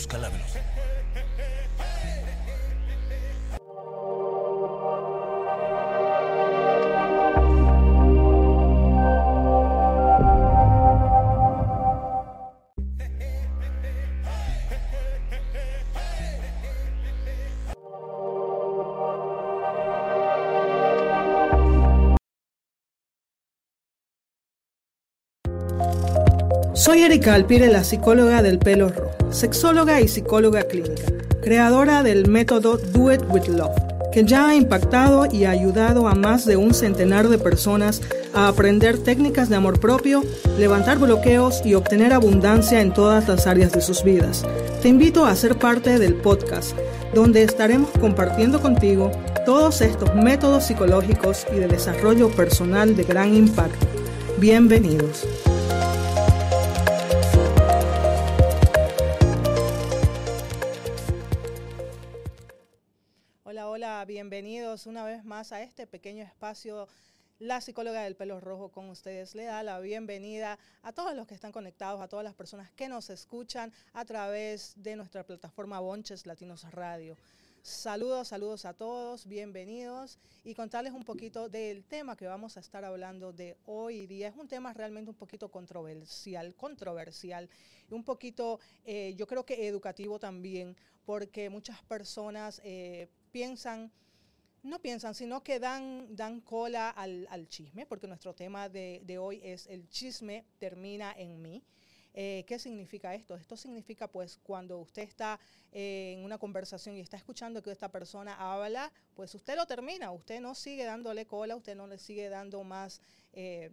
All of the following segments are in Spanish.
Busca la Soy Erika Alpire, la psicóloga del pelo rojo, sexóloga y psicóloga clínica, creadora del método Do It With Love, que ya ha impactado y ayudado a más de un centenar de personas a aprender técnicas de amor propio, levantar bloqueos y obtener abundancia en todas las áreas de sus vidas. Te invito a ser parte del podcast, donde estaremos compartiendo contigo todos estos métodos psicológicos y de desarrollo personal de gran impacto. Bienvenidos. Bienvenidos una vez más a este pequeño espacio. La psicóloga del pelo rojo con ustedes le da la bienvenida a todos los que están conectados, a todas las personas que nos escuchan a través de nuestra plataforma Bonches Latinos Radio. Saludos, saludos a todos, bienvenidos y contarles un poquito del tema que vamos a estar hablando de hoy día. Es un tema realmente un poquito controversial, controversial un poquito, eh, yo creo que educativo también, porque muchas personas eh, piensan, no piensan, sino que dan, dan cola al, al chisme, porque nuestro tema de, de hoy es el chisme termina en mí. Eh, ¿Qué significa esto? Esto significa pues cuando usted está eh, en una conversación y está escuchando que esta persona habla, pues usted lo termina, usted no sigue dándole cola, usted no le sigue dando más... Eh,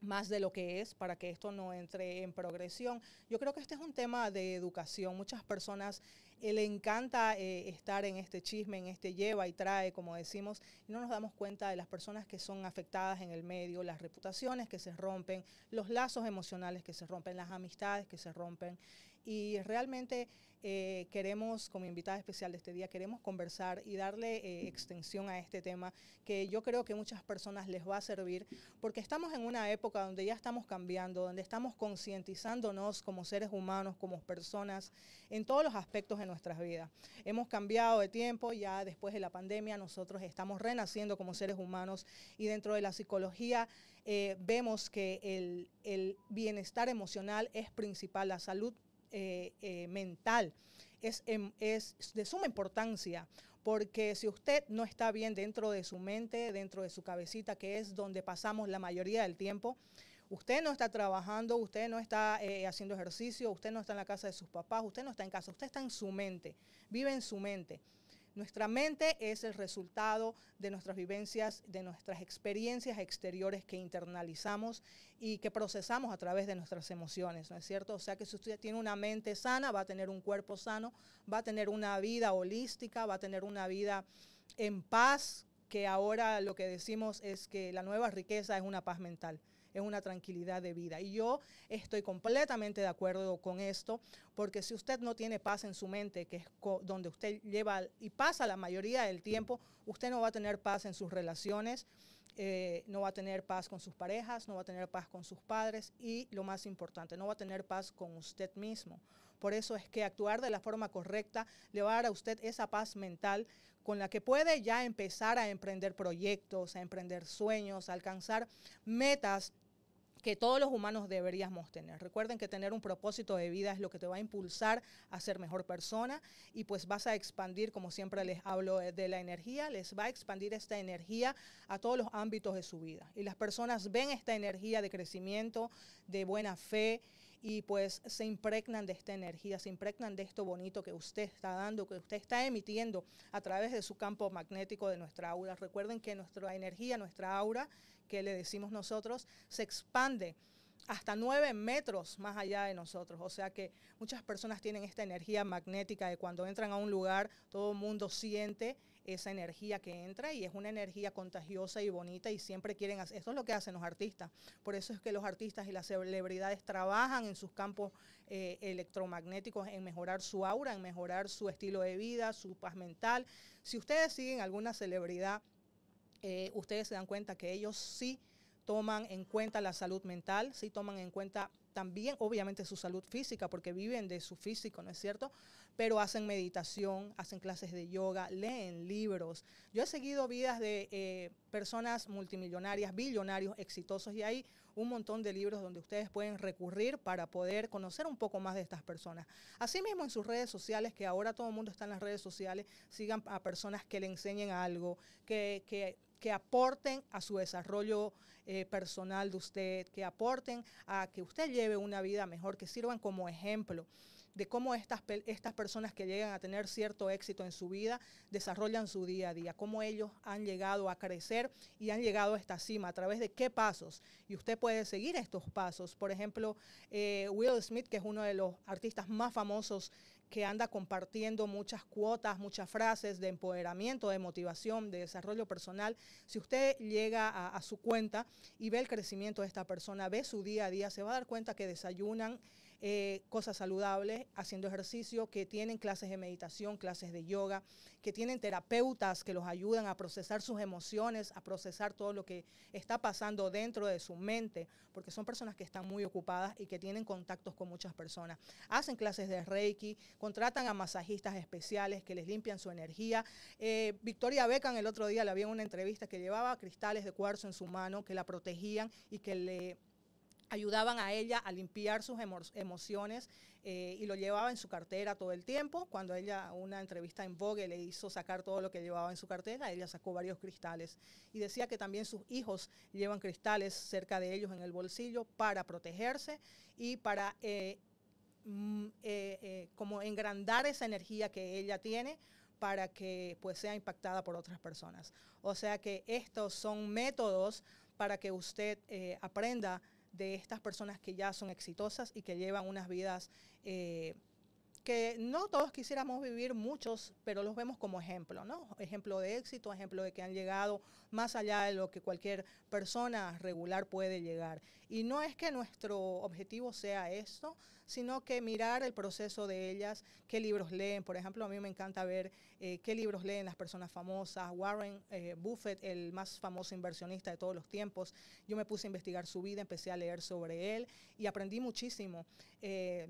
más de lo que es para que esto no entre en progresión. Yo creo que este es un tema de educación. Muchas personas eh, le encanta eh, estar en este chisme, en este lleva y trae, como decimos, y no nos damos cuenta de las personas que son afectadas en el medio, las reputaciones que se rompen, los lazos emocionales que se rompen, las amistades que se rompen. Y realmente eh, queremos, como invitada especial de este día, queremos conversar y darle eh, extensión a este tema que yo creo que muchas personas les va a servir porque estamos en una época donde ya estamos cambiando, donde estamos concientizándonos como seres humanos, como personas, en todos los aspectos de nuestras vidas. Hemos cambiado de tiempo, ya después de la pandemia nosotros estamos renaciendo como seres humanos y dentro de la psicología eh, vemos que el, el bienestar emocional es principal, la salud eh, eh, mental es, em, es de suma importancia porque si usted no está bien dentro de su mente, dentro de su cabecita, que es donde pasamos la mayoría del tiempo, usted no está trabajando, usted no está eh, haciendo ejercicio, usted no está en la casa de sus papás, usted no está en casa, usted está en su mente, vive en su mente. Nuestra mente es el resultado de nuestras vivencias, de nuestras experiencias exteriores que internalizamos y que procesamos a través de nuestras emociones, ¿no es cierto? O sea que si usted tiene una mente sana, va a tener un cuerpo sano, va a tener una vida holística, va a tener una vida en paz, que ahora lo que decimos es que la nueva riqueza es una paz mental es una tranquilidad de vida. Y yo estoy completamente de acuerdo con esto, porque si usted no tiene paz en su mente, que es donde usted lleva y pasa la mayoría del tiempo, usted no va a tener paz en sus relaciones, eh, no va a tener paz con sus parejas, no va a tener paz con sus padres y lo más importante, no va a tener paz con usted mismo. Por eso es que actuar de la forma correcta le va a dar a usted esa paz mental con la que puede ya empezar a emprender proyectos, a emprender sueños, a alcanzar metas que todos los humanos deberíamos tener. Recuerden que tener un propósito de vida es lo que te va a impulsar a ser mejor persona y pues vas a expandir, como siempre les hablo de la energía, les va a expandir esta energía a todos los ámbitos de su vida. Y las personas ven esta energía de crecimiento, de buena fe, y pues se impregnan de esta energía, se impregnan de esto bonito que usted está dando, que usted está emitiendo a través de su campo magnético de nuestra aura. Recuerden que nuestra energía, nuestra aura, que le decimos nosotros, se expande hasta nueve metros más allá de nosotros. O sea que muchas personas tienen esta energía magnética de cuando entran a un lugar, todo el mundo siente esa energía que entra y es una energía contagiosa y bonita y siempre quieren hacer, esto es lo que hacen los artistas, por eso es que los artistas y las celebridades trabajan en sus campos eh, electromagnéticos en mejorar su aura, en mejorar su estilo de vida, su paz mental. Si ustedes siguen alguna celebridad, eh, ustedes se dan cuenta que ellos sí toman en cuenta la salud mental, sí toman en cuenta también obviamente su salud física, porque viven de su físico, ¿no es cierto? Pero hacen meditación, hacen clases de yoga, leen libros. Yo he seguido vidas de eh, personas multimillonarias, billonarios, exitosos, y hay un montón de libros donde ustedes pueden recurrir para poder conocer un poco más de estas personas. Asimismo, en sus redes sociales, que ahora todo el mundo está en las redes sociales, sigan a personas que le enseñen algo, que, que que aporten a su desarrollo eh, personal de usted, que aporten a que usted lleve una vida mejor, que sirvan como ejemplo de cómo estas, estas personas que llegan a tener cierto éxito en su vida desarrollan su día a día, cómo ellos han llegado a crecer y han llegado a esta cima, a través de qué pasos. Y usted puede seguir estos pasos. Por ejemplo, eh, Will Smith, que es uno de los artistas más famosos que anda compartiendo muchas cuotas, muchas frases de empoderamiento, de motivación, de desarrollo personal. Si usted llega a, su cuenta y ve el crecimiento de esta persona, ve su día a día, se va a dar cuenta que desayunan eh, cosas saludables, haciendo ejercicio, que tienen clases de meditación, clases de yoga, que tienen terapeutas que los ayudan a procesar sus emociones, a procesar todo lo que está pasando dentro de su mente, porque son personas que están muy ocupadas y que tienen contactos con muchas personas. Hacen clases de Reiki, contratan a masajistas especiales que les limpian su energía. Eh, Victoria Beckham el otro día le había una entrevista que llevaba cristales de cuarzo en su mano que la protegían y que le ayudaban a ella a limpiar sus emociones eh, y lo llevaba en su cartera todo el tiempo. Cuando ella, una entrevista en Vogue, le hizo sacar todo lo que llevaba en su cartera, ella sacó varios cristales. Y decía que también sus hijos llevan cristales cerca de ellos en el bolsillo para protegerse y para eh, mm, eh, como engrandar esa energía que ella tiene para que pues sea impactada por otras personas. O sea que estos son métodos para que usted aprenda de estas personas que ya son exitosas y que llevan unas vidas eh, que no todos quisiéramos vivir, muchos, pero los vemos como ejemplo, ¿no? Ejemplo de éxito, ejemplo de que han llegado más allá de lo que cualquier persona regular puede llegar. Y no es que nuestro objetivo sea esto, sino que mirar el proceso de ellas, qué libros leen. Por ejemplo, a mí me encanta ver eh, qué libros leen las personas famosas. Warren eh, Buffett, el más famoso inversionista de todos los tiempos. Yo me puse a investigar su vida, empecé a leer sobre él y aprendí muchísimo. Eh,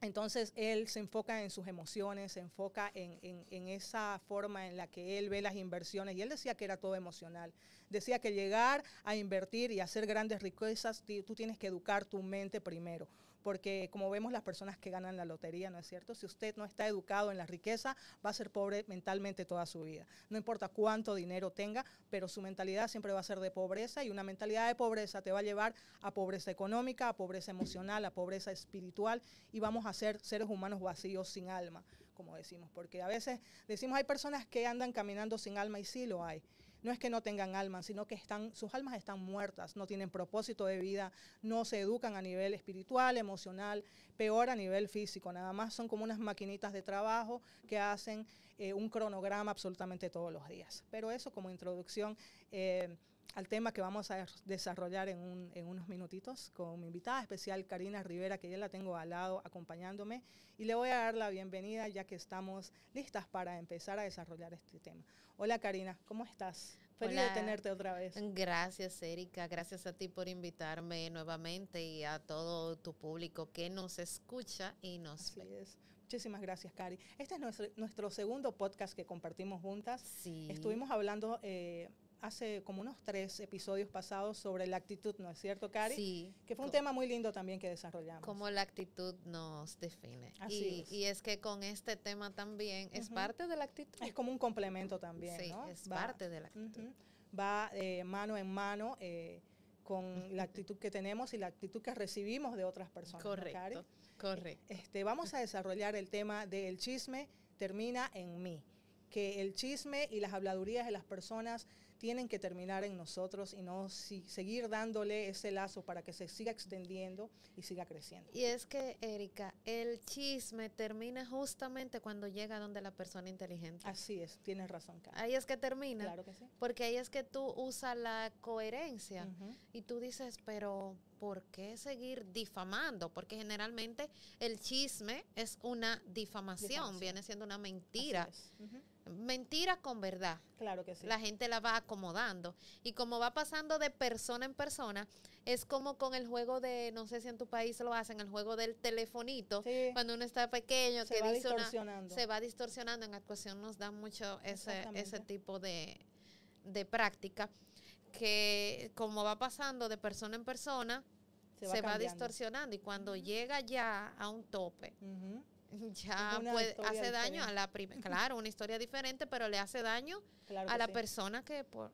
entonces él se enfoca en sus emociones, se enfoca en, esa forma en la que él ve las inversiones y él decía que era todo emocional. Decía que llegar a invertir y hacer grandes riquezas, tú tienes que educar tu mente primero porque como vemos las personas que ganan la lotería, ¿no es cierto? Si usted no está educado en la riqueza, va a ser pobre mentalmente toda su vida. No importa cuánto dinero tenga, pero su mentalidad siempre va a ser de pobreza y una mentalidad de pobreza te va a llevar a pobreza económica, a pobreza emocional, a pobreza espiritual y vamos a ser seres humanos vacíos sin alma, como decimos, porque a veces decimos hay personas que andan caminando sin alma y sí lo hay no es que no tengan alma, sino que están, sus almas están muertas, no tienen propósito de vida, no se educan a nivel espiritual, emocional, peor a nivel físico, nada más son como unas maquinitas de trabajo que hacen eh, un cronograma absolutamente todos los días. Pero eso como introducción. Eh, al tema que vamos a desarrollar en, unos minutitos con mi invitada especial Karina Rivera, que ya la tengo al lado acompañándome, y le voy a dar la bienvenida ya que estamos listas para empezar a desarrollar este tema. Hola Karina, ¿cómo estás? Feliz de tenerte otra vez. Gracias, Erika. Gracias a ti por invitarme nuevamente y a todo tu público que nos escucha y nos ve. Muchísimas gracias, Cari. Este es nuestro, nuestro, segundo podcast que compartimos juntas. Sí. Estuvimos hablando eh, hace como unos tres episodios pasados sobre la actitud, ¿no es cierto, Cari? Sí. Que fue un tema muy lindo también que desarrollamos. Cómo la actitud nos define. Así y, es. y es que con este tema también es parte de la actitud. Es como un complemento también, sí, ¿no? es parte de la actitud. Va eh, mano en mano eh, con la actitud que tenemos y la actitud que recibimos de otras personas. Correcto, correcto. Este, vamos a desarrollar el tema del chisme termina en mí. Que el chisme y las habladurías de las personas tienen que terminar en nosotros y no seguir dándole ese lazo para que se siga extendiendo y siga creciendo. Y es que, Erika, el chisme termina justamente cuando llega donde la persona inteligente. Así es, tienes razón, Karen. Ahí es que termina. Claro que sí. Porque ahí es que tú usas la coherencia y tú dices, pero por qué seguir difamando, porque generalmente el chisme es una difamación, Difamación. viene siendo una mentira. Así es. Mentira con verdad. Claro que sí. La gente la va acomodando. Y como va pasando de persona en persona, es como con el juego de, no sé si en tu país lo hacen, el juego del telefonito, Sí, cuando uno está pequeño, se que va dice una, distorsionando. se va distorsionando. En actuación nos da mucho ese, ese tipo de, de práctica, que como va pasando de persona en persona, se va, distorsionando. Y cuando llega ya a un tope. ya puede, hace daño a la primera, claro, una historia diferente, pero le hace daño Claro a la sí. persona que por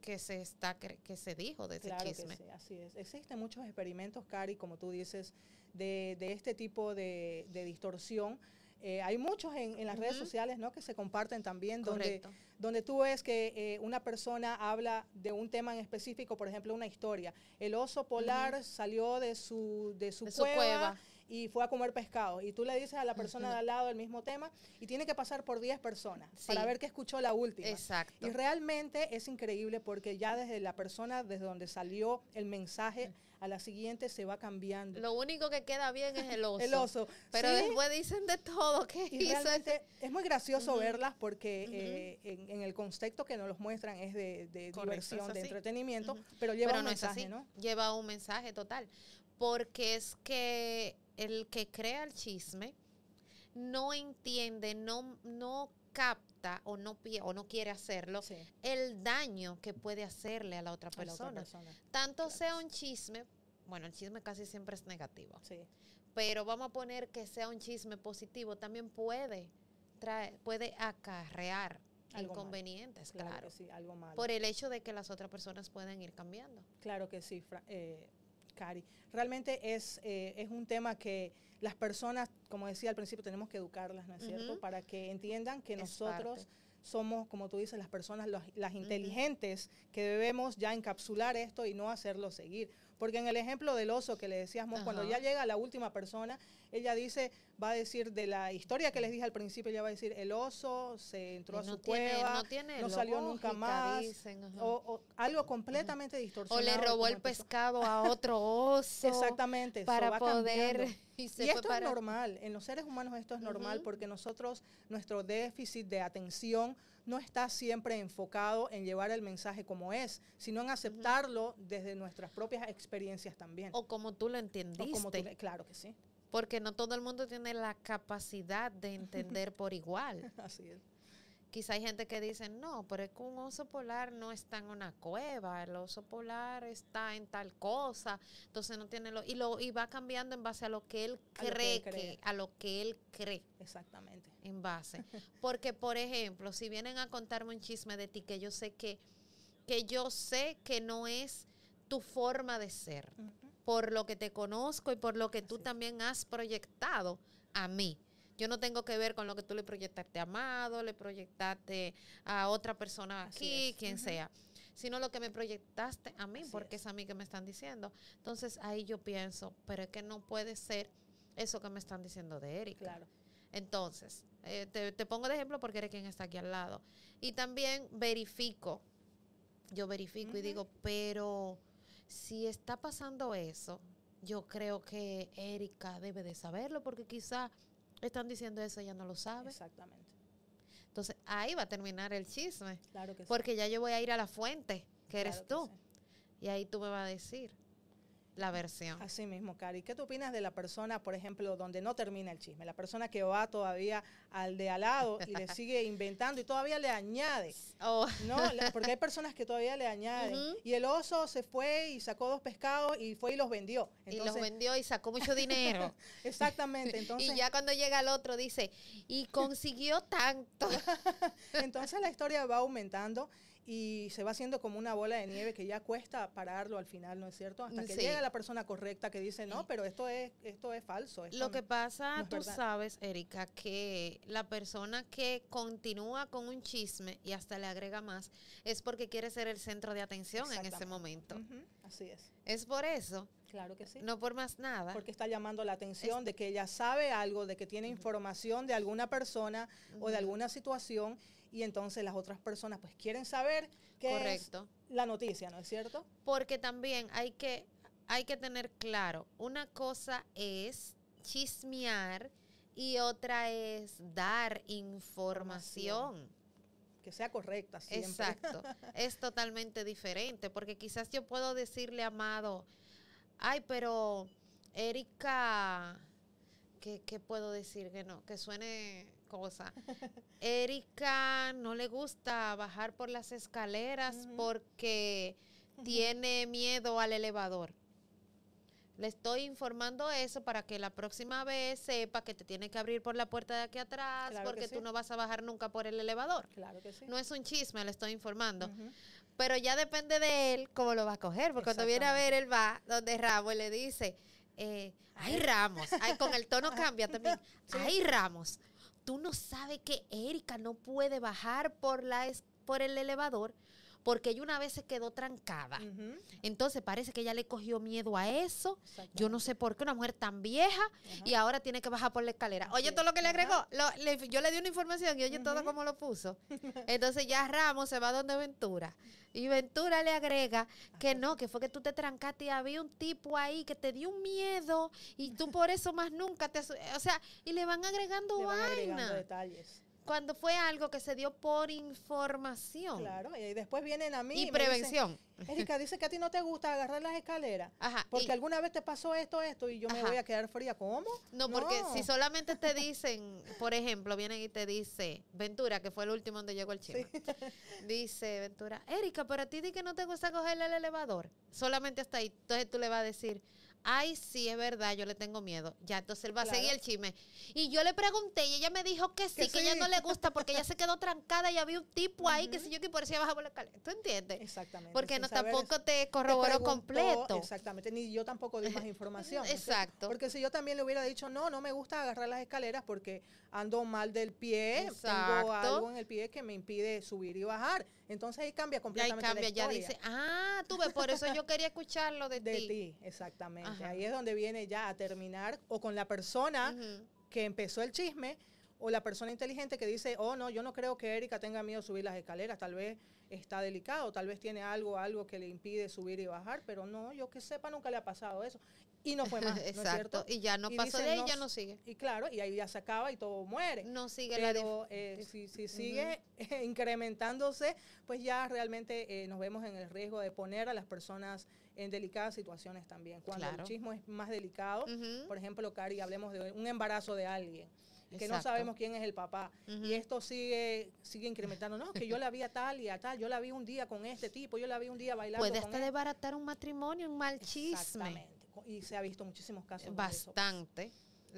que se está que se dijo de ese Claro que chisme. sí, así es. Existen muchos experimentos, Cari, como tú dices, de, de este tipo de, de distorsión. Eh, hay muchos en, en las redes sociales ¿no? que se comparten también, donde, Correcto. donde tú ves que eh, una persona habla de un tema en específico, por ejemplo, una historia. El oso polar salió de su, de su, De su cueva, cueva. Y fue a comer pescado. Y tú le dices a la persona de al lado el mismo tema y tiene que pasar por 10 personas para ver que escuchó la última. Exacto. Y realmente es increíble porque ya desde la persona, desde donde salió el mensaje, a la siguiente se va cambiando. Lo único que queda bien es el oso. el oso. Pero Sí, después dicen de todo que y hizo realmente es muy gracioso verlas porque eh, en, en el contexto que nos los muestran es de, de Correcto, diversión, de entretenimiento, pero lleva pero un no mensaje. ¿no? Lleva un mensaje total. Porque es que el que crea el chisme no entiende, no, no capta o no, o no quiere hacerlo Sí, el daño que puede hacerle a la otra la persona. otra persona. Tanto Claro. sea un chisme, bueno, el chisme casi siempre es negativo, Sí, pero vamos a poner que sea un chisme positivo, también puede traer, puede acarrear Algo inconvenientes, claro, claro, que sí, algo malo. por el hecho de que las otras personas pueden ir cambiando. Claro que sí, Fra- eh, Cari. Realmente es, eh, es un tema que las personas, como decía al principio, tenemos que educarlas, ¿no es cierto? Para que entiendan que Es nosotros parte. somos, como tú dices, las personas, los- las inteligentes que debemos ya encapsular esto y no hacerlo seguir. Porque en el ejemplo del oso que le decíamos, cuando ya llega la última persona, ella dice, va a decir de la historia que les dije al principio, ella va a decir, el oso se entró a Y no su tiene, cueva, no tiene no salió nunca más, dicen, o, o algo completamente O distorsionado. le de robó el pescado a otro oso Exactamente, para poder y se Y esto para- es normal, en los seres humanos esto es normal porque nosotros, nuestro déficit de atención no está siempre enfocado en llevar el mensaje como es, sino en aceptarlo desde nuestras propias experiencias también. o como tú lo O entendiste, como tú le- claro que sí, porque no todo el mundo tiene la capacidad de entender por igual. así es. Quizá hay gente que dice, no, pero es que un oso polar no está en una cueva, el oso polar está en tal cosa, entonces no tiene lo y lo y va cambiando en base a lo que él que cree que, a lo que él cree Exactamente. en base. Porque por ejemplo, si vienen a contarme un chisme de ti que yo sé que que yo sé que no es tu forma de ser. Por lo que te conozco y por lo que tú también has proyectado a mí. Yo no tengo que ver con lo que tú le proyectaste a Amado, le proyectaste a otra persona aquí, es. quien sea, sino lo que me proyectaste a mí, Así porque es. es. a mí que me están diciendo. Entonces ahí yo pienso, pero es que no puede ser eso que me están diciendo de Erika. Claro. Entonces, eh, te, te pongo de ejemplo porque eres quien está aquí al lado. Y también verifico, yo verifico y digo, pero si está pasando eso, yo creo que Erika debe de saberlo porque quizá están diciendo eso, ella no lo sabe. Exactamente. Entonces, ahí va a terminar el chisme, Claro que sí. porque ya yo voy a ir a la fuente, que eres tú, que sí. y ahí tú me vas a decir la versión. Así mismo, Cari. ¿Qué tú opinas de la persona, por ejemplo, donde no termina el chisme? La persona que va todavía al de al lado y le sigue inventando y todavía le añade. Oh, No, porque hay personas que todavía le añaden. Y el oso se fue y sacó dos pescados y fue y los vendió. y los Entonces, vendió y sacó mucho dinero. exactamente. Entonces, y ya cuando llega el otro dice, y consiguió tanto. entonces la historia va aumentando y se va haciendo como una bola de nieve que ya cuesta pararlo al final, ¿no es cierto? Hasta que Sí. llega la persona correcta que dice, no, pero esto es, esto es falso. esto Lo que pasa, no tú verdad. sabes, Erika, que la persona que continúa con un chisme y hasta le agrega más, es porque quiere ser el centro de atención en ese momento. Así es. Es por eso, Claro que sí. no por más nada. porque está llamando la atención de que ella sabe algo, de que tiene información de alguna persona o de alguna situación y entonces las otras personas pues quieren saber qué es la noticia, ¿no es cierto? Porque también hay que, hay que tener claro, una cosa es chismear y otra es dar información. Que sea correcta siempre. Exacto. es totalmente diferente, porque quizás yo puedo decirle a Amado, ay, pero Erika, ¿qué, qué puedo decir? Que no, que suene cosa. Erika no le gusta bajar por las escaleras porque tiene miedo al elevador. Le estoy informando eso para que la próxima vez sepa que te tiene que abrir por la puerta de aquí atrás Claro porque sí. tú no vas a bajar nunca por el elevador. Claro que sí. No es un chisme, le estoy informando. Pero ya depende de él cómo lo va a coger. Porque cuando viene a ver, él va donde Ramos y le dice, eh, ay Ramos, ay, con el tono cambia también. Ay Ramos, tú no sabes que Erika no puede bajar por, la por el elevador porque ella una vez se quedó trancada. Entonces parece que ella le cogió miedo a eso. Yo no sé por qué una mujer tan vieja y ahora tiene que bajar por la escalera. Oye, todo lo que le agregó. Lo- le- yo le di una información y oye todo cómo lo puso. Entonces ya Ramos se va donde Ventura. Y Ventura le agrega que no, que fue que tú te trancaste y había un tipo ahí que te dio un miedo y tú por eso más nunca te... O sea, y le van agregando Le van agregando vaina. detalles. Cuando fue algo que se dio por información Claro, y después vienen a mí y dicen, prevención. Erika dice que a ti no te gusta agarrar las escaleras. Ajá. Porque y- alguna vez te pasó esto, esto, y yo me voy a quedar fría. ¿Cómo? No, porque No. si solamente te dicen, por ejemplo, vienen y te dice, Ventura, que fue el último donde llegó el chino, dice Ventura, Erika, pero a ti di que no te gusta coger el elevador. Solamente hasta ahí. Entonces tú le vas a decir, ay, sí, es verdad, yo le tengo miedo. Ya, entonces él va a seguir el chisme. Y yo le pregunté y ella me dijo que sí, que, Que ella no le gusta porque ella se quedó trancada y había un tipo ahí que si yo que por eso ella baja por la escalera. ¿Tú entiendes? Exactamente. Porque no tampoco te te corroboró completo. Exactamente, ni yo tampoco di más información. Exacto. Porque si yo también le hubiera dicho, no, no me gusta agarrar las escaleras porque ando mal del pie, tengo Exacto. algo en el pie que me impide subir y bajar. Entonces ahí cambia ahí completamente cambia, la ya dice, ah, tú ves, por eso yo quería escucharlo de, de ti. ti, exactamente. Ajá. Ahí es donde viene ya a terminar o con la persona que empezó el chisme o la persona inteligente que dice, oh no, yo no creo que Erika tenga miedo a subir las escaleras, tal vez está delicado, tal vez tiene algo, algo que le impide subir y bajar, pero no, yo que sepa nunca le ha pasado eso. Y no fue más, ¿no es Exacto. cierto? Y ya no Y pasó de ahí, ya no sigue. Y claro, y ahí ya se acaba y todo muere. No sigue la Pero eh, si, si sigue incrementándose, pues ya realmente eh, nos vemos en el riesgo de poner a las personas en delicadas situaciones también. Cuando Claro. el chismo es más delicado, por ejemplo, Cari, hablemos de un embarazo de alguien que no Exacto. sabemos quién es el papá. Y esto sigue sigue incrementando. No, que yo la vi a tal y a tal. Yo la vi un día con este tipo. Yo la vi un día bailando Puede hasta él. desbaratar un matrimonio, un mal chisme. Exactamente. Y se ha visto muchísimos casos de eso. Bastante,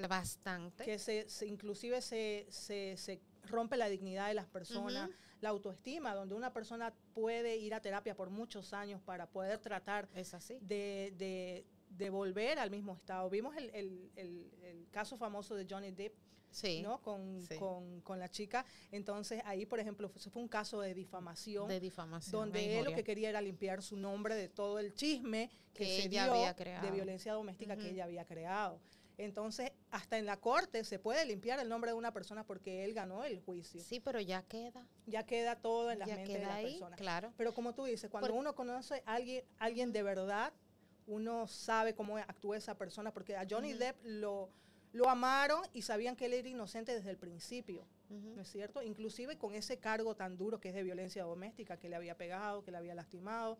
bastante. Que se, se- inclusive se, se, se rompe la dignidad de las personas, la autoestima, donde una persona puede ir a terapia por muchos años para poder tratar Es así. de, de, de volver al mismo estado. Vimos el, el- el- el caso famoso de Johnny Depp, Sí. ¿no? Con, sí. con, con la chica. Entonces ahí, por ejemplo, fue, fue un caso de difamación. De difamación. donde de él lo que quería era limpiar su nombre de todo el chisme que, Que se ella dio había creado. de violencia doméstica que ella había creado. Entonces, hasta en la corte se puede limpiar el nombre de una persona porque él ganó el juicio. Sí, pero ya queda. Ya queda todo en las ya mentes de la ahí, persona. claro. Pero como tú dices, cuando Por- uno conoce a alguien, alguien de verdad, uno sabe cómo actúa esa persona, porque a Johnny. Depp lo, lo amaron y sabían que él era inocente desde el principio. ¿no es cierto? Inclusive con ese cargo tan duro que es de violencia doméstica, que le había pegado, que le había lastimado.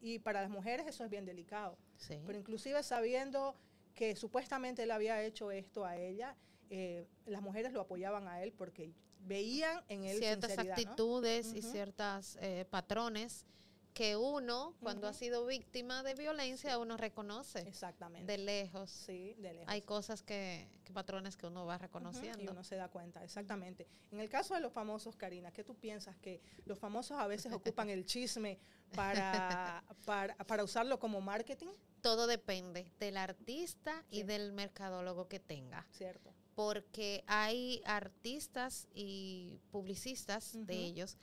Y para las mujeres eso es bien delicado. Sí. Pero inclusive sabiendo que supuestamente él había hecho esto a ella, eh, las mujeres lo apoyaban a él porque veían en él ciertas sinceridad, ¿no? actitudes y Ujú. ciertos patrones que uno, cuando ha sido víctima de violencia, uno reconoce Exactamente. de lejos. Sí, de lejos. Hay cosas que, que patrones que uno va reconociendo. Y uno se da cuenta, exactamente. En el caso de los famosos, Karina, ¿qué tú piensas? Que los famosos a veces ocupan el chisme para, para, para usarlo como marketing, Todo depende del artista y del mercadólogo que tenga. ¿cierto? Porque hay artistas y publicistas de ellos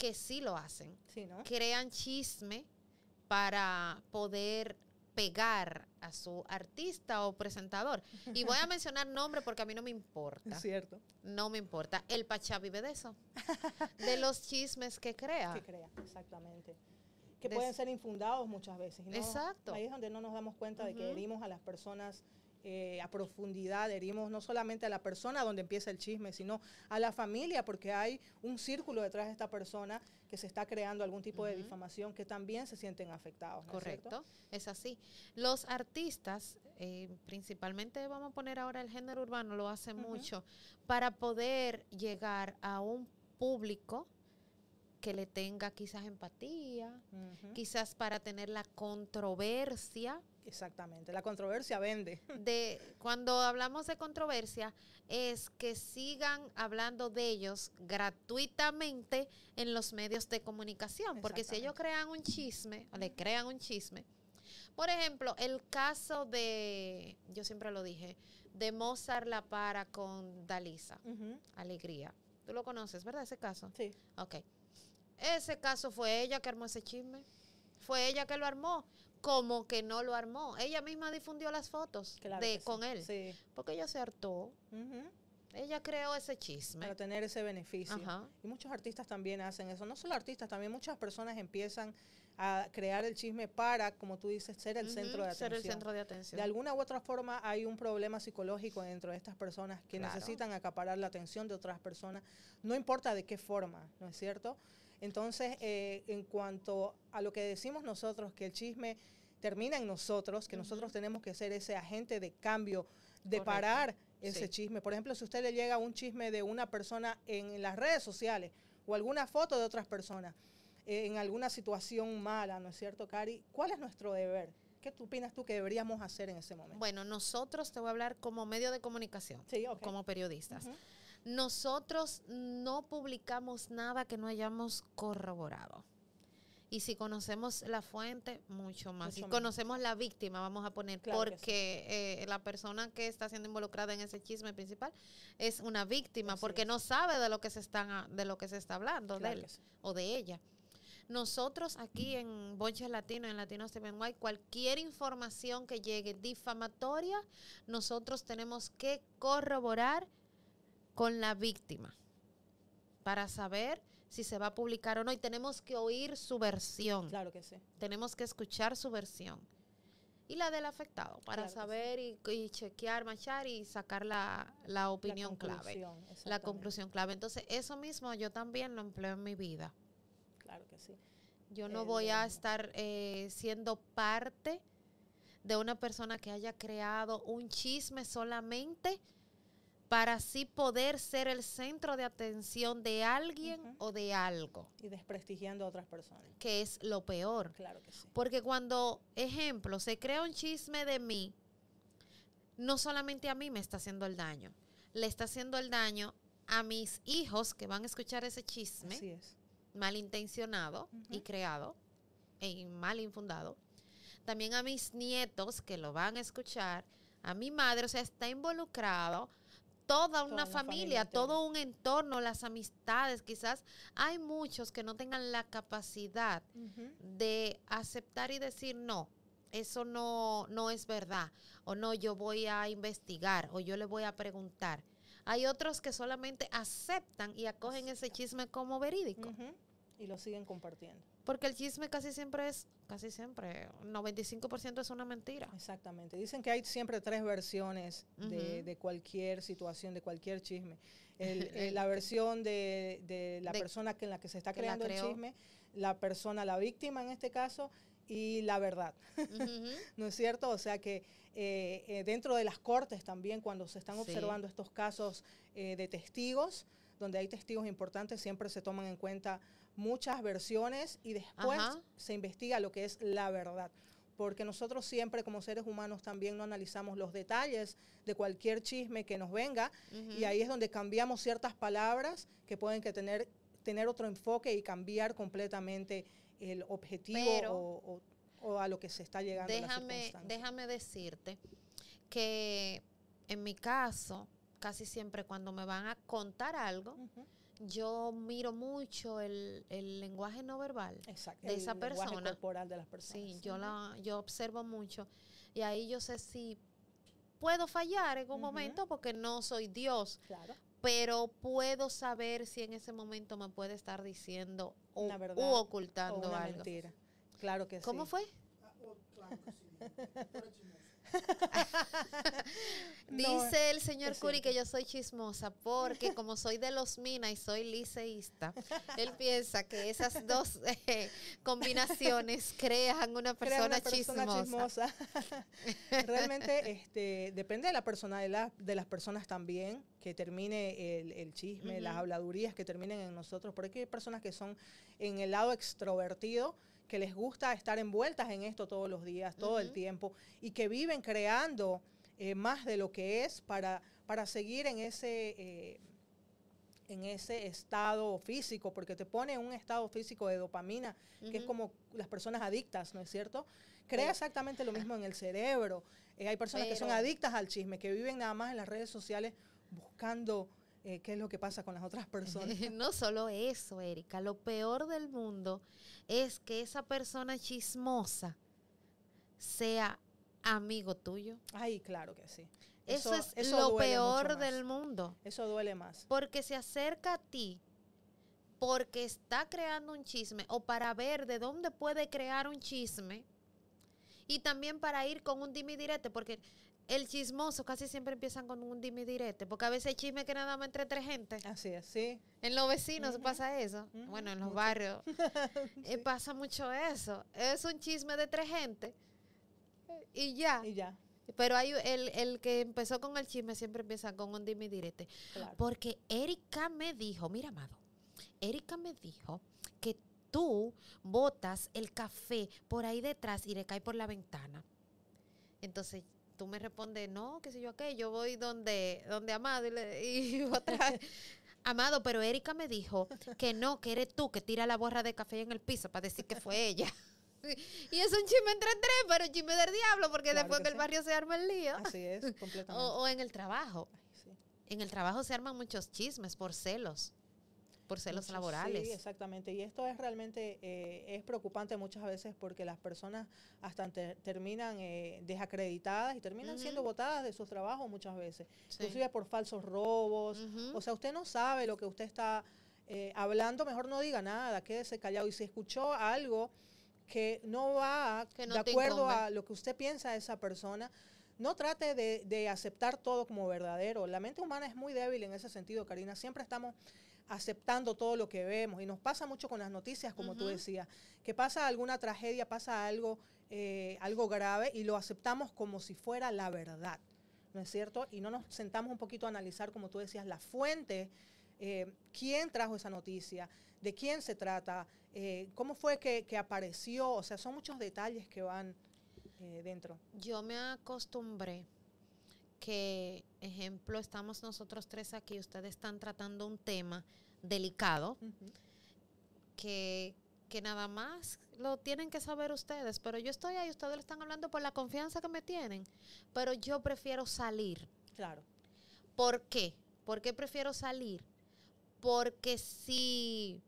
que sí lo hacen. Sí, ¿no? crean chisme para poder pegar a su artista o presentador. Y voy a mencionar nombre porque a mí no me importa. ¿Cierto? No me importa. El Pachá vive de eso. De los chismes que crea. Que crea, exactamente. que pueden ser infundados muchas veces. Exacto. Ahí es donde no nos damos cuenta de que herimos a las personas eh, a profundidad, herimos no solamente a la persona donde empieza el chisme, sino a la familia, porque hay un círculo detrás de esta persona que se está creando algún tipo de difamación que también se sienten afectados. Correcto, es, así. Los artistas, eh, principalmente vamos a poner ahora el género urbano, lo hacen mucho para poder llegar a un público que le tenga quizás empatía, quizás para tener la controversia. Exactamente, la controversia vende. De cuando hablamos de controversia es que sigan hablando de ellos gratuitamente en los medios de comunicación, porque si ellos crean un chisme, o le crean un chisme. Por ejemplo, el caso de, yo siempre lo dije, de Mozart La Para con Dalisa, Alegría. Tú lo conoces, ¿verdad? Ese caso. Sí. Ok. Ese caso fue ella que armó ese chisme. Fue ella que lo armó. Como que no lo armó. Ella misma difundió las fotos de, con él. Sí. Porque ella se hartó. Ella creó ese chisme. Para tener ese beneficio. Y muchos artistas también hacen eso. No solo artistas, también muchas personas empiezan a crear el chisme para, como tú dices, ser el centro de atención. Ser el centro de atención. De alguna u otra forma hay un problema psicológico dentro de estas personas que necesitan acaparar la atención de otras personas, no importa de qué forma, ¿no es cierto? Entonces, eh, en cuanto a lo que decimos nosotros, que el chisme termina en nosotros, que nosotros tenemos que ser ese agente de cambio, de parar ese chisme. Por ejemplo, si usted le llega un chisme de una persona en las redes sociales o alguna foto de otras personas, eh, en alguna situación mala, ¿no es cierto, Cari? ¿Cuál es nuestro deber? ¿Qué tú opinas tú que deberíamos hacer en ese momento? Bueno, nosotros te voy a hablar como medio de comunicación, como periodistas. Nosotros no publicamos nada que no hayamos corroborado. Y si conocemos la fuente, mucho más. si conocemos la víctima, vamos a poner, porque eh, la persona que está siendo involucrada en ese chisme principal es una víctima, porque no sabe de lo que se está, de lo que se está hablando de él o de ella. Nosotros aquí en Bonche Latino, en Latino Steven White, cualquier información que llegue difamatoria, nosotros tenemos que corroborar con la víctima para saber si se va a publicar o no y tenemos que oír su versión. Claro que sí. Tenemos que escuchar su versión. Y la del afectado, para saber y, chequear, machar y sacar la, opinión clave. La conclusión clave. Entonces, eso mismo yo también lo empleo en mi vida. Claro que sí. Yo no voy a estar eh, siendo parte de una persona que haya creado un chisme solamente para así poder ser el centro de atención de alguien o de algo. Y desprestigiando a otras personas. Que es lo peor. Claro que sí. Porque cuando, ejemplo, se crea un chisme de mí, no solamente a mí me está haciendo el daño, le está haciendo el daño a mis hijos que van a escuchar ese chisme. Así es. Malintencionado y creado e mal infundado. También a mis nietos que lo van a escuchar, a mi madre, o sea, está involucrado toda una familia, todo un entorno, las amistades. Quizás hay muchos que no tengan la capacidad de aceptar y decir no. Eso no, no es verdad. O no, yo voy a investigar o yo le voy a preguntar. Hay otros que solamente aceptan y acogen ese chisme como verídico. Y lo siguen compartiendo. Porque el chisme casi siempre es, casi siempre, 95% es una mentira. Exactamente. Dicen que hay siempre tres versiones de, cualquier situación, de cualquier chisme. la versión de, la persona que en la que se está creando el chisme, la persona, la víctima en este caso, y la verdad. ¿No es cierto? O sea que eh, eh, dentro de las cortes también, cuando se están observando estos casos eh, de testigos, donde hay testigos importantes, siempre se toman en cuenta muchas versiones y después se investiga lo que es la verdad. Porque nosotros siempre como seres humanos también no analizamos los detalles de cualquier chisme que nos venga y ahí es donde cambiamos ciertas palabras que pueden que tener, tener otro enfoque y cambiar completamente el objetivo o, a lo que se está llegando. Déjame, déjame decirte que en mi caso, casi siempre cuando me van a contar algo, yo miro mucho el, lenguaje no verbal de esa persona. corporal de las personas. Sí, yo, la, yo observo mucho y ahí yo sé si puedo fallar en un momento porque no soy Dios. Claro. Pero puedo saber si en ese momento me puede estar diciendo o, u ocultando algo. Mentira. Claro que ¿Cómo sí. fue? Dice el señor Curi que yo soy chismosa porque como soy de los Mina y soy liceísta, él piensa que esas dos eh, combinaciones crean una Crea persona, una persona chismosa. chismosa. Realmente este, depende de la personalidad de las personas también, que termine el, el chisme, las habladurías que terminen en nosotros, porque hay personas que son en el lado extrovertido, que les gusta estar envueltas en esto todos los días, todo el tiempo, y que viven creando eh, más de lo que es para, para seguir en ese... eh, en ese estado físico, porque te pone en un estado físico de dopamina, que es como las personas adictas, ¿no es cierto? Crea Pero- exactamente lo mismo en el cerebro. Eh, hay personas que son adictas al chisme, que viven nada más en las redes sociales buscando eh, qué es lo que pasa con las otras personas. No solo eso, Erika, lo peor del mundo es que esa persona chismosa sea amigo tuyo. Ay, claro que sí. Eso, es eso lo peor del mundo. Eso duele más. Porque se acerca a ti porque está creando un chisme o para ver de dónde puede crear un chisme y también para ir con un dimidirete porque el chismoso casi siempre empiezan con un dimidirete porque a veces hay chisme que nada más entre tres gente. Así es, sí. En los vecinos pasa eso. Bueno, en los mucho. barrios eh, pasa mucho eso. Es un chisme de tres gente eh, y ya. Y ya, Pero hay el, el que empezó con el chisme siempre empieza con un dimidirete. claro. Porque Erika me dijo, mira, amado, Erika me dijo que tú botas el café por ahí detrás y le cae por la ventana. Entonces tú me respondes, no, qué sé yo qué, yo voy donde, donde Amado y, le, y otra Amado, pero Erika me dijo que no, que eres tú que tira la borra de café en el piso para decir que fue ella. Y es un chisme entre tres, pero un chisme del diablo, porque Claro después que que el sí. barrio se arma el lío. Así es, completamente. O, o en el trabajo. Ay, sí. En el trabajo se arman muchos chismes por celos, por celos Mucho, laborales. Sí, exactamente. Y esto es realmente eh, es preocupante muchas veces porque las personas hasta te- terminan eh, desacreditadas y terminan siendo votadas de sus trabajos muchas veces, Sí. inclusive por falsos robos. O sea, usted no sabe lo que usted está eh, hablando, mejor no diga nada, quédese callado. Y si escuchó algo que no va Que no de acuerdo a lo que usted piensa de esa persona, no trate de, de aceptar todo como verdadero. La mente humana es muy débil en ese sentido, Karina. Siempre estamos aceptando todo lo que vemos y nos pasa mucho con las noticias, como tú Ujú. decías, que pasa alguna tragedia, pasa algo, eh, algo grave y lo aceptamos como si fuera la verdad, ¿no es cierto? Y no nos sentamos un poquito a analizar, como tú decías, la fuente, eh, quién trajo esa noticia, de quién se trata, eh, cómo fue que, que apareció, o sea, son muchos detalles que van eh, dentro. Yo me acostumbré que, ejemplo, estamos nosotros tres aquí, ustedes están tratando un tema delicado que, que nada más lo tienen que saber ustedes, pero yo estoy ahí, ustedes lo están hablando por la confianza que me tienen, pero yo prefiero salir. Claro, ¿Por qué? ¿Por qué prefiero salir? Porque si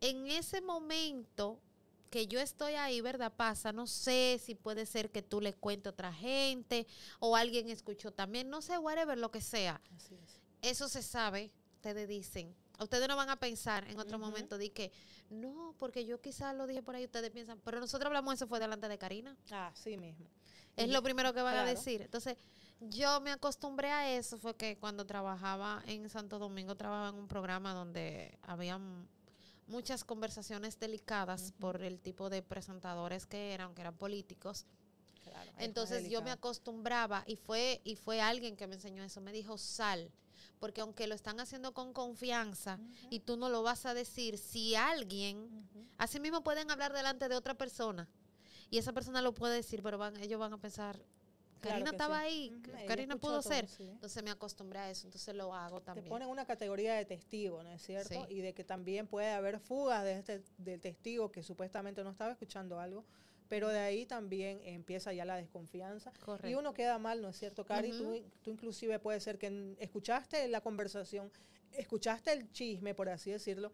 en ese momento que yo estoy ahí, ¿verdad? Pasa, no sé si puede ser que tú le cuentes a otra gente o alguien escuchó también, no sé, whatever, lo que sea. así es. Eso se sabe, ustedes dicen. Ustedes no van a pensar en otro momento de que, no, porque yo quizás lo dije por ahí, ustedes piensan, pero nosotros hablamos eso fue delante de Karina. Así mismo. Es Y- lo primero que van a decir. Entonces, yo me acostumbré a eso, fue que cuando trabajaba en Santo Domingo, trabajaba en un programa donde había muchas conversaciones delicadas por el tipo de presentadores que eran, que eran políticos. claro, Entonces yo me acostumbraba y fue, y fue alguien que me enseñó eso, me dijo sal, porque aunque lo están haciendo con confianza y tú no lo vas a decir, si alguien, así mismo pueden hablar delante de otra persona y esa persona lo puede decir, pero van, ellos van a pensar, Karina que estaba sí. ahí, Karina pudo todo, ser. sí. Entonces me acostumbré a eso, entonces lo hago Te también. ponen una categoría de testigo, ¿no es cierto? Sí. Y de que también puede haber fugas de este, del testigo que supuestamente no estaba escuchando algo, pero de ahí también empieza ya la desconfianza. Y Correcto. uno queda mal, ¿no es cierto, Cari? Tú, tú inclusive puede ser que escuchaste la conversación, escuchaste el chisme, por así decirlo,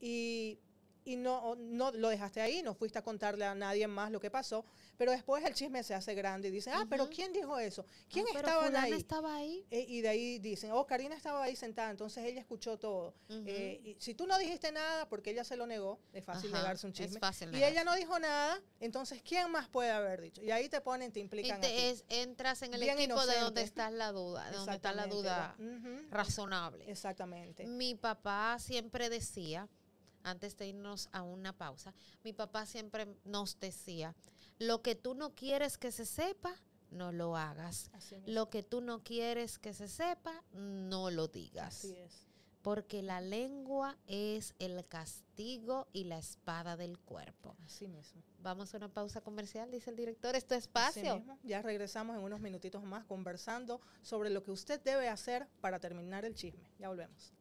y y no, no lo dejaste ahí, no fuiste a contarle a nadie más lo que pasó, pero después el chisme se hace grande y dicen, ah, pero ¿quién dijo eso? ¿Quién Ah, pero estaba ahí? estaba ahí. Eh, y de ahí dicen, oh, Karina estaba ahí sentada, entonces ella escuchó todo. Eh, y si tú no dijiste nada, porque ella se lo negó, es fácil Ajá, negarse un es chisme. fácil y ella no dijo nada, entonces ¿quién más puede haber dicho? Y ahí te ponen, te Y implican. a te ti. es, entras en el Bien equipo de donde está la duda, de donde está la duda razonable. Exactamente. Mi papá siempre decía, antes de irnos a una pausa, mi papá siempre nos decía, lo que tú no quieres que se sepa, no lo hagas. Lo que tú no quieres que se sepa, no lo digas. Así es. Porque la lengua es el castigo y la espada del cuerpo. Así mismo. Vamos a una pausa comercial, dice el director. Es tu Así espacio. Ya regresamos en unos minutitos más conversando sobre lo que usted debe hacer para terminar el chisme. Ya volvemos.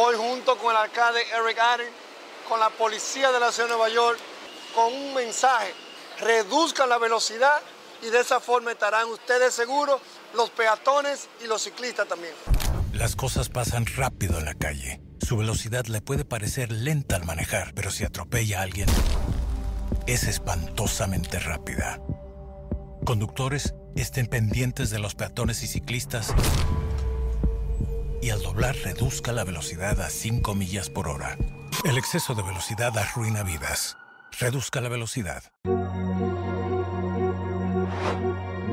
Hoy junto con el alcalde Eric Adams, con la policía de la ciudad de Nueva York, con un mensaje, reduzcan la velocidad y de esa forma estarán ustedes seguros, los peatones y los ciclistas también. Las cosas pasan rápido en la calle. Su velocidad le puede parecer lenta al manejar, pero si atropella a alguien, es espantosamente rápida. Conductores, estén pendientes de los peatones y ciclistas y al doblar reduzca la velocidad a 5 millas por hora. El exceso de velocidad arruina vidas. Reduzca la velocidad.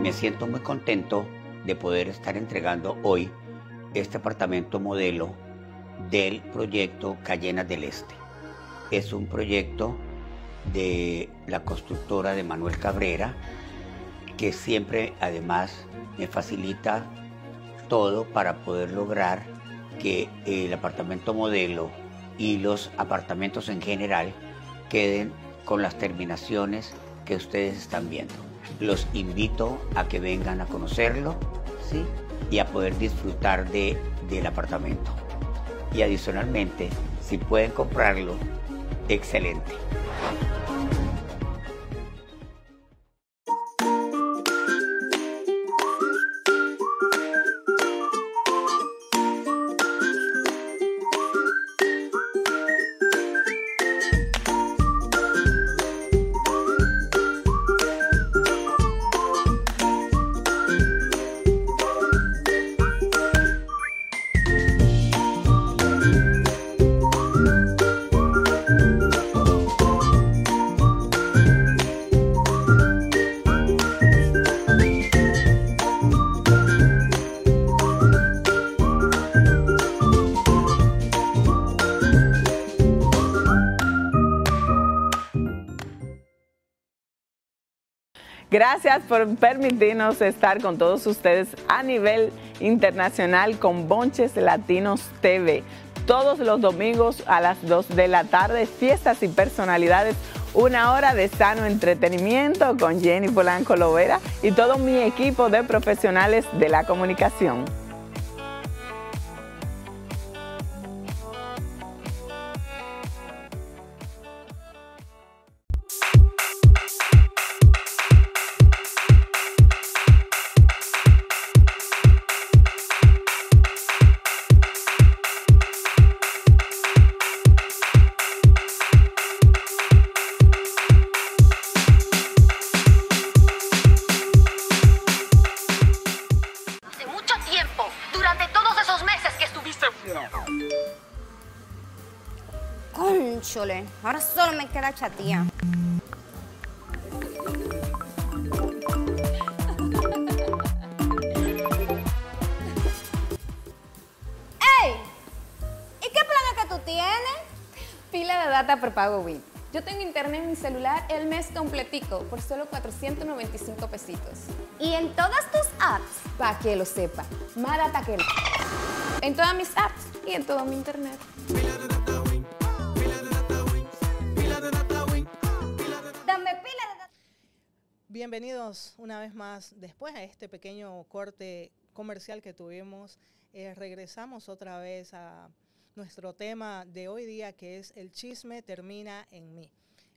Me siento muy contento de poder estar entregando hoy este apartamento modelo del proyecto Cayenas del Este. Es un proyecto de la constructora de Manuel Cabrera que siempre además me facilita todo para poder lograr que el apartamento modelo y los apartamentos en general queden con las terminaciones que ustedes están viendo. Los invito a que vengan a conocerlo ¿sí? y a poder disfrutar de, del apartamento. Y adicionalmente, si pueden comprarlo, excelente. Gracias por permitirnos estar con todos ustedes a nivel internacional con Bonches Latinos TV. Todos los domingos a las 2 de la tarde, fiestas y personalidades, una hora de sano entretenimiento con Jenny Polanco Lovera y todo mi equipo de profesionales de la comunicación. Chatía. ¡Ey! ¿Y qué plan es que tú tienes? Pila de data por pago WIT. Yo tengo internet en mi celular el mes completico por solo 495 pesitos. ¿Y en todas tus apps? Para que lo sepa. Más data que. En todas mis apps y en todo mi internet. Bienvenidos una vez más. Después a este pequeño corte comercial que tuvimos, eh, regresamos otra vez a nuestro tema de hoy día, que es el chisme termina en mí.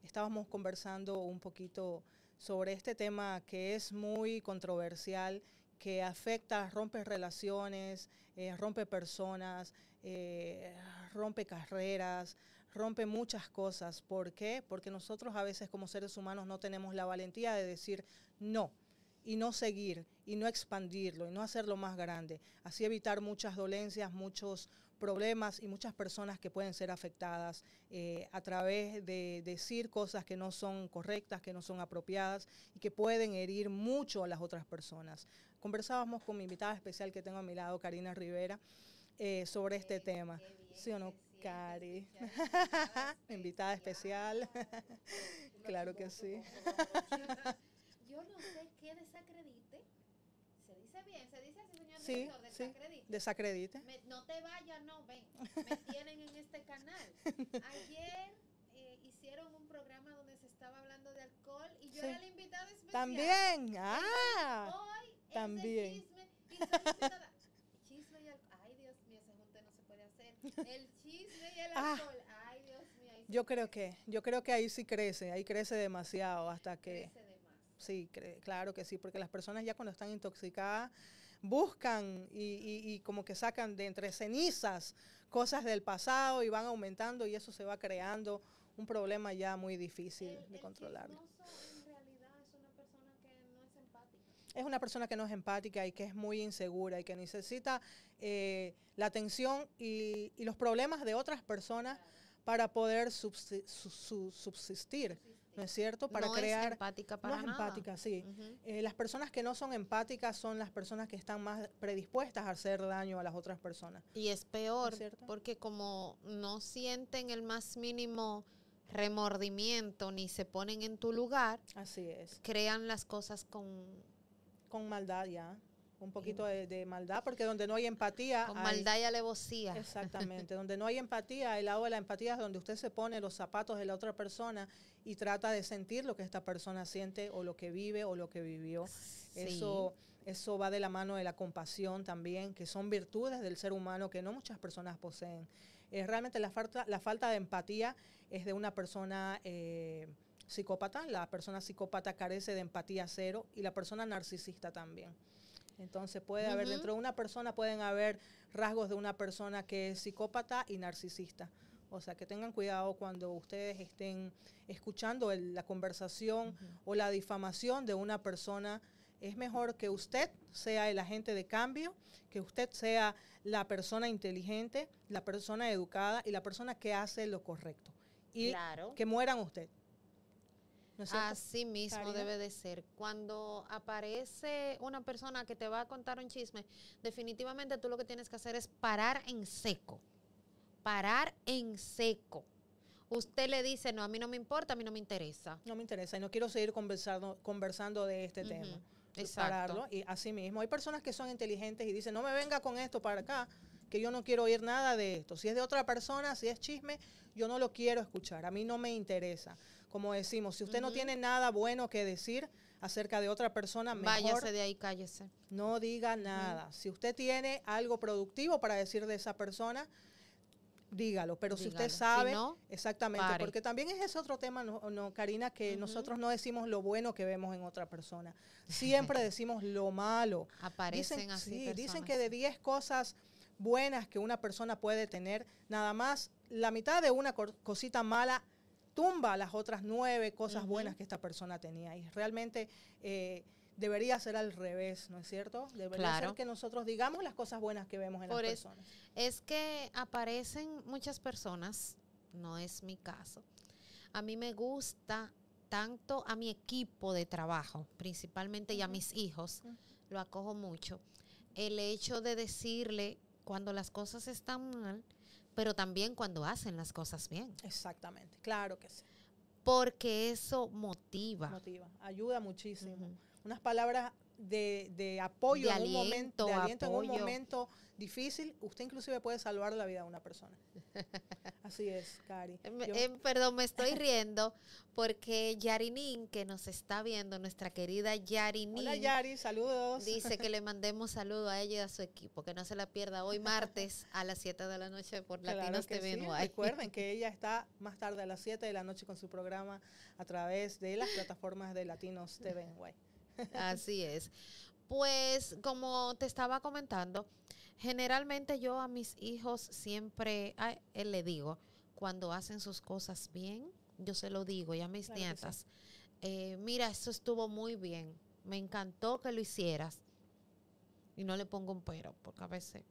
Estábamos conversando un poquito sobre este tema que es muy controversial, que afecta, rompe relaciones, eh, rompe personas, eh, rompe carreras, rompe muchas cosas. ¿Por qué? Porque nosotros a veces como seres humanos no tenemos la valentía de decir no y no seguir y no expandirlo y no hacerlo más grande. Así evitar muchas dolencias, muchos problemas y muchas personas que pueden ser afectadas eh, a través de decir cosas que no son correctas, que no son apropiadas y que pueden herir mucho a las otras personas. Conversábamos con mi invitada especial que tengo a mi lado, Karina Rivera, eh, sobre este tema. ¿Sí o no, Cari? invitada especial. claro que sí. Yo no sé qué desacredite. Se dice bien, se dice así, señor Sí, director, sí, desacredite. desacredite. Me- no te vayas, no, ven. Me tienen en este canal. Ayer eh, hicieron un programa donde se estaba hablando de alcohol y yo Sí. era la invitada especial. También, ah, Hoy es también. chisme y soy invitada. Chisme y alcohol. Ay, Dios mío, ese junte no se puede hacer. El chisme y el Ah. alcohol. Ay, Dios mío. ahí yo creo que, yo creo que ahí sí crece, ahí crece demasiado hasta que, crece sí, cre- claro que sí, porque las personas ya cuando están intoxicadas buscan y, y- y como que sacan de entre cenizas cosas del pasado y van aumentando y eso se va creando un problema ya muy difícil El- de el controlarlo. chismoso en realidad es una persona que no es empática. es una persona que no es empática y que es muy insegura y que necesita eh, la atención y, y los problemas de otras personas para poder subsi- su- su- subsistir, ¿no es cierto? Para no crear... es empática para no es nada. empática, sí. Ujú. Eh, las personas que no son empáticas son las personas que están más predispuestas a hacer daño a las otras personas. Y es peor, cierto? porque como no sienten el más mínimo remordimiento ni se ponen en tu lugar, Así es. crean las cosas con, Con maldad ya. Un poquito de, de maldad, porque donde no hay empatía... con hay- maldad y alevosía. Exactamente, donde no hay empatía, el lado de la empatía es donde usted se pone los zapatos de la otra persona y trata de sentir lo que esta persona siente o lo que vive o lo que vivió. Eso, eso va de la mano de la compasión también, que son virtudes del ser humano que no muchas personas poseen. Eh, realmente la falta, la falta de empatía es de una persona eh, psicópata, la persona psicópata carece de empatía cero y la persona narcisista también. Entonces puede haber, dentro de una persona pueden haber rasgos de una persona que es psicópata y narcisista. O sea, que tengan cuidado cuando ustedes estén escuchando el- la conversación o la difamación de una persona. Es mejor que usted sea el agente de cambio, que usted sea la persona inteligente, la persona educada y la persona que hace lo correcto. Y Claro. que mueran usted. Así mismo debe de ser. Cuando aparece una persona que te va a contar un chisme, definitivamente tú lo que tienes que hacer es parar en seco. Parar en seco. Usted le dice, no, a mí no me importa, a mí no me interesa. No me interesa y no quiero seguir conversando, conversando de este tema. exacto. Pararlo. Y así mismo, hay personas que son inteligentes y dicen, no me venga con esto para acá, que yo no quiero oír nada de esto. Si es de otra persona, si es chisme, yo no lo quiero escuchar. A mí no me interesa. Como decimos, si usted no tiene nada bueno que decir acerca de otra persona, mejor Váyase de ahí, cállese. no diga nada. Si usted tiene algo productivo para decir de esa persona, dígalo. Pero si usted Si sabe, no, exactamente, pare. porque también es ese otro tema, no, no, Karina, que nosotros no decimos lo bueno que vemos en otra persona. Siempre decimos lo malo. Aparecen Dicen, así. sí, dicen que de 10 cosas buenas que una persona puede tener, nada más la mitad de una cosita mala tumba las otras nueve cosas buenas que esta persona tenía. Y realmente eh, debería ser al revés, ¿no es cierto? Debería Claro. ser que nosotros digamos las cosas buenas que vemos en Por las personas. Es que aparecen muchas personas, no es mi caso. A mí me gusta tanto a mi equipo de trabajo, principalmente y a mis hijos, lo acojo mucho, el hecho de decirle cuando las cosas están mal, pero también cuando hacen las cosas bien, Exactamente, claro que sí. porque eso motiva. Motiva, ayuda muchísimo. Unas palabras de, de apoyo De en un momento, de aliento, en un momento difícil, usted inclusive puede salvar la vida de una persona. Así es, Cari. Eh, eh, perdón, me estoy riendo porque Yarinin, que nos está viendo, nuestra querida Yarinin, Hola Yari, saludos. dice que le mandemos saludo a ella y a su equipo, que no se la pierda hoy martes a las 7 de la noche por Claro Latinos TV sí. Recuerden que ella está más tarde a las 7 de la noche con su programa a través de las plataformas de Latinos TV NY. Así es. Pues como te estaba comentando, generalmente yo a mis hijos siempre a él le digo, cuando hacen sus cosas bien, yo se lo digo y a mis Claro que sí. nietas, eh, mira, eso estuvo muy bien, me encantó que lo hicieras. Y no le pongo un pero, porque a veces,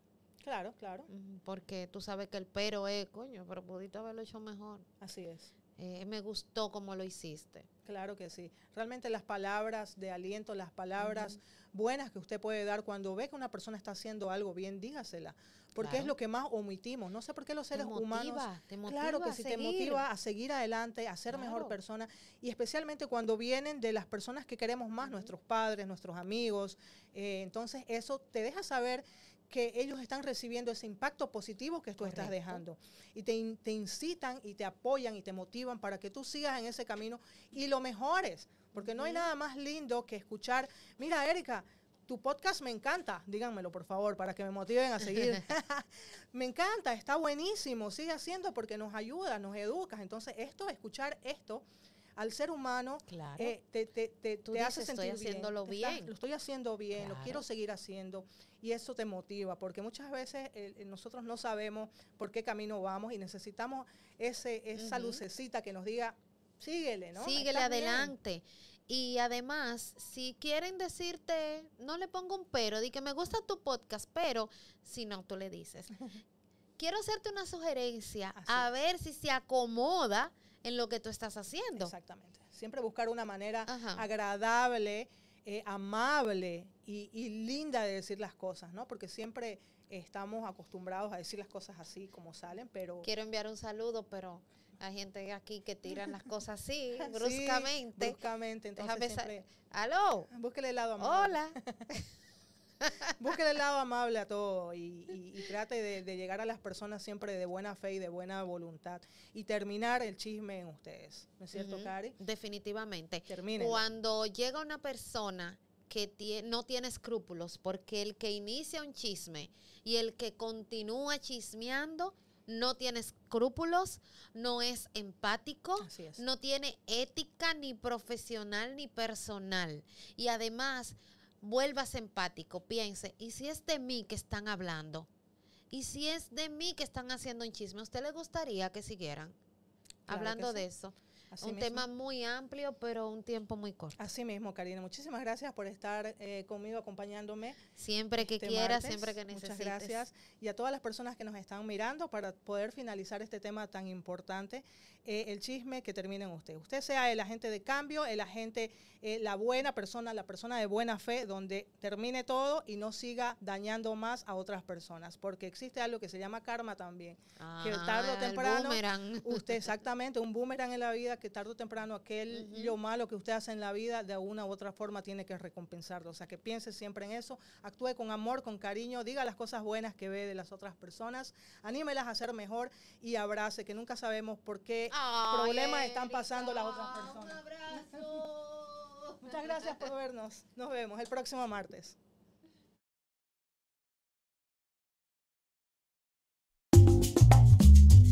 Claro, claro, porque tú sabes que el pero es, coño, pero pudiste haberlo hecho mejor. así es. Eh, me gustó como lo hiciste. Claro que sí. Realmente las palabras de aliento, las palabras buenas que usted puede dar cuando ve que una persona está haciendo algo bien, dígasela. Porque es lo que más omitimos. No sé por qué los Te seres humanos motiva, te motiva Claro que sí, te motiva a seguir adelante, a ser mejor persona y especialmente cuando vienen de las personas que queremos más, nuestros padres, nuestros amigos. eh, entonces eso te deja saber que ellos están recibiendo ese impacto positivo que tú estás Correcto. dejando y te, te incitan y te apoyan y te motivan para que tú sigas en ese camino y lo mejores, porque no hay nada más lindo que escuchar, mira Erika, tu podcast me encanta, díganmelo por favor para que me motiven a seguir. me encanta, está buenísimo, sigue haciendo porque nos ayuda, nos educas. Entonces, esto, escuchar esto al ser humano, Claro. eh, te, te, te, Tú te hace sentir "Estoy bien, haciéndolo bien". lo estoy haciendo bien, lo quiero seguir haciendo y eso te motiva, porque muchas veces eh, nosotros no sabemos por qué camino vamos y necesitamos ese, esa lucecita que nos diga, síguele, ¿no? Síguele Estás bien". adelante. Y además, si quieren decirte, no le pongo un pero, di que me gusta tu podcast, pero si no, tú le dices, quiero hacerte una sugerencia, Así a ver si se acomoda en lo que tú estás haciendo. Exactamente. Siempre buscar una manera Ajá. agradable, eh, amable y, y linda de decir las cosas, ¿no? Porque siempre estamos acostumbrados a decir las cosas así como salen, pero... Quiero enviar un saludo, pero hay gente aquí que tiran las cosas así, Sí, bruscamente. bruscamente, entonces Déjame siempre... ¡Aló! Búsquele el lado amable. Hola. Búsquele el lado amable a todo y, y- y trate de, de llegar a las personas siempre de buena fe y de buena voluntad y terminar el chisme en ustedes. ¿No es cierto, Cari? Definitivamente. Termínenlo. Cuando llega una persona que no tiene escrúpulos, porque el que inicia un chisme y el que continúa chismeando no tiene escrúpulos, no es empático, no tiene ética ni profesional ni personal. Y además, vuelvas empático, piense, ¿y si es de mí que están hablando? ¿Y si es de mí que están haciendo un chisme? ¿A usted le gustaría que siguieran Claro que hablando sí. de eso? Así un mismo. tema muy amplio, pero un tiempo muy corto. Así mismo, Karina. Muchísimas gracias por estar eh, conmigo acompañándome. Siempre que este quieras, martes. siempre que necesites. Muchas gracias. Y a todas las personas que nos están mirando para poder finalizar este tema tan importante, eh, el chisme que termine en usted. Usted sea el agente de cambio, el agente, eh, la buena persona, la persona de buena fe, donde termine todo y no siga dañando más a otras personas. Porque existe algo que se llama karma también. que tarde o Ah, el temprano, boomerang. usted exactamente, un boomerang en la vida que tarde o temprano aquel lo malo que usted hace en la vida de una u otra forma tiene que recompensarlo. O sea, que piense siempre en eso, actúe con amor, con cariño, diga las cosas buenas que ve de las otras personas, anímelas a ser mejor y abrace, que nunca sabemos por qué problemas están pasando las otras personas. Un abrazo. Muchas gracias por vernos. Nos vemos el próximo martes.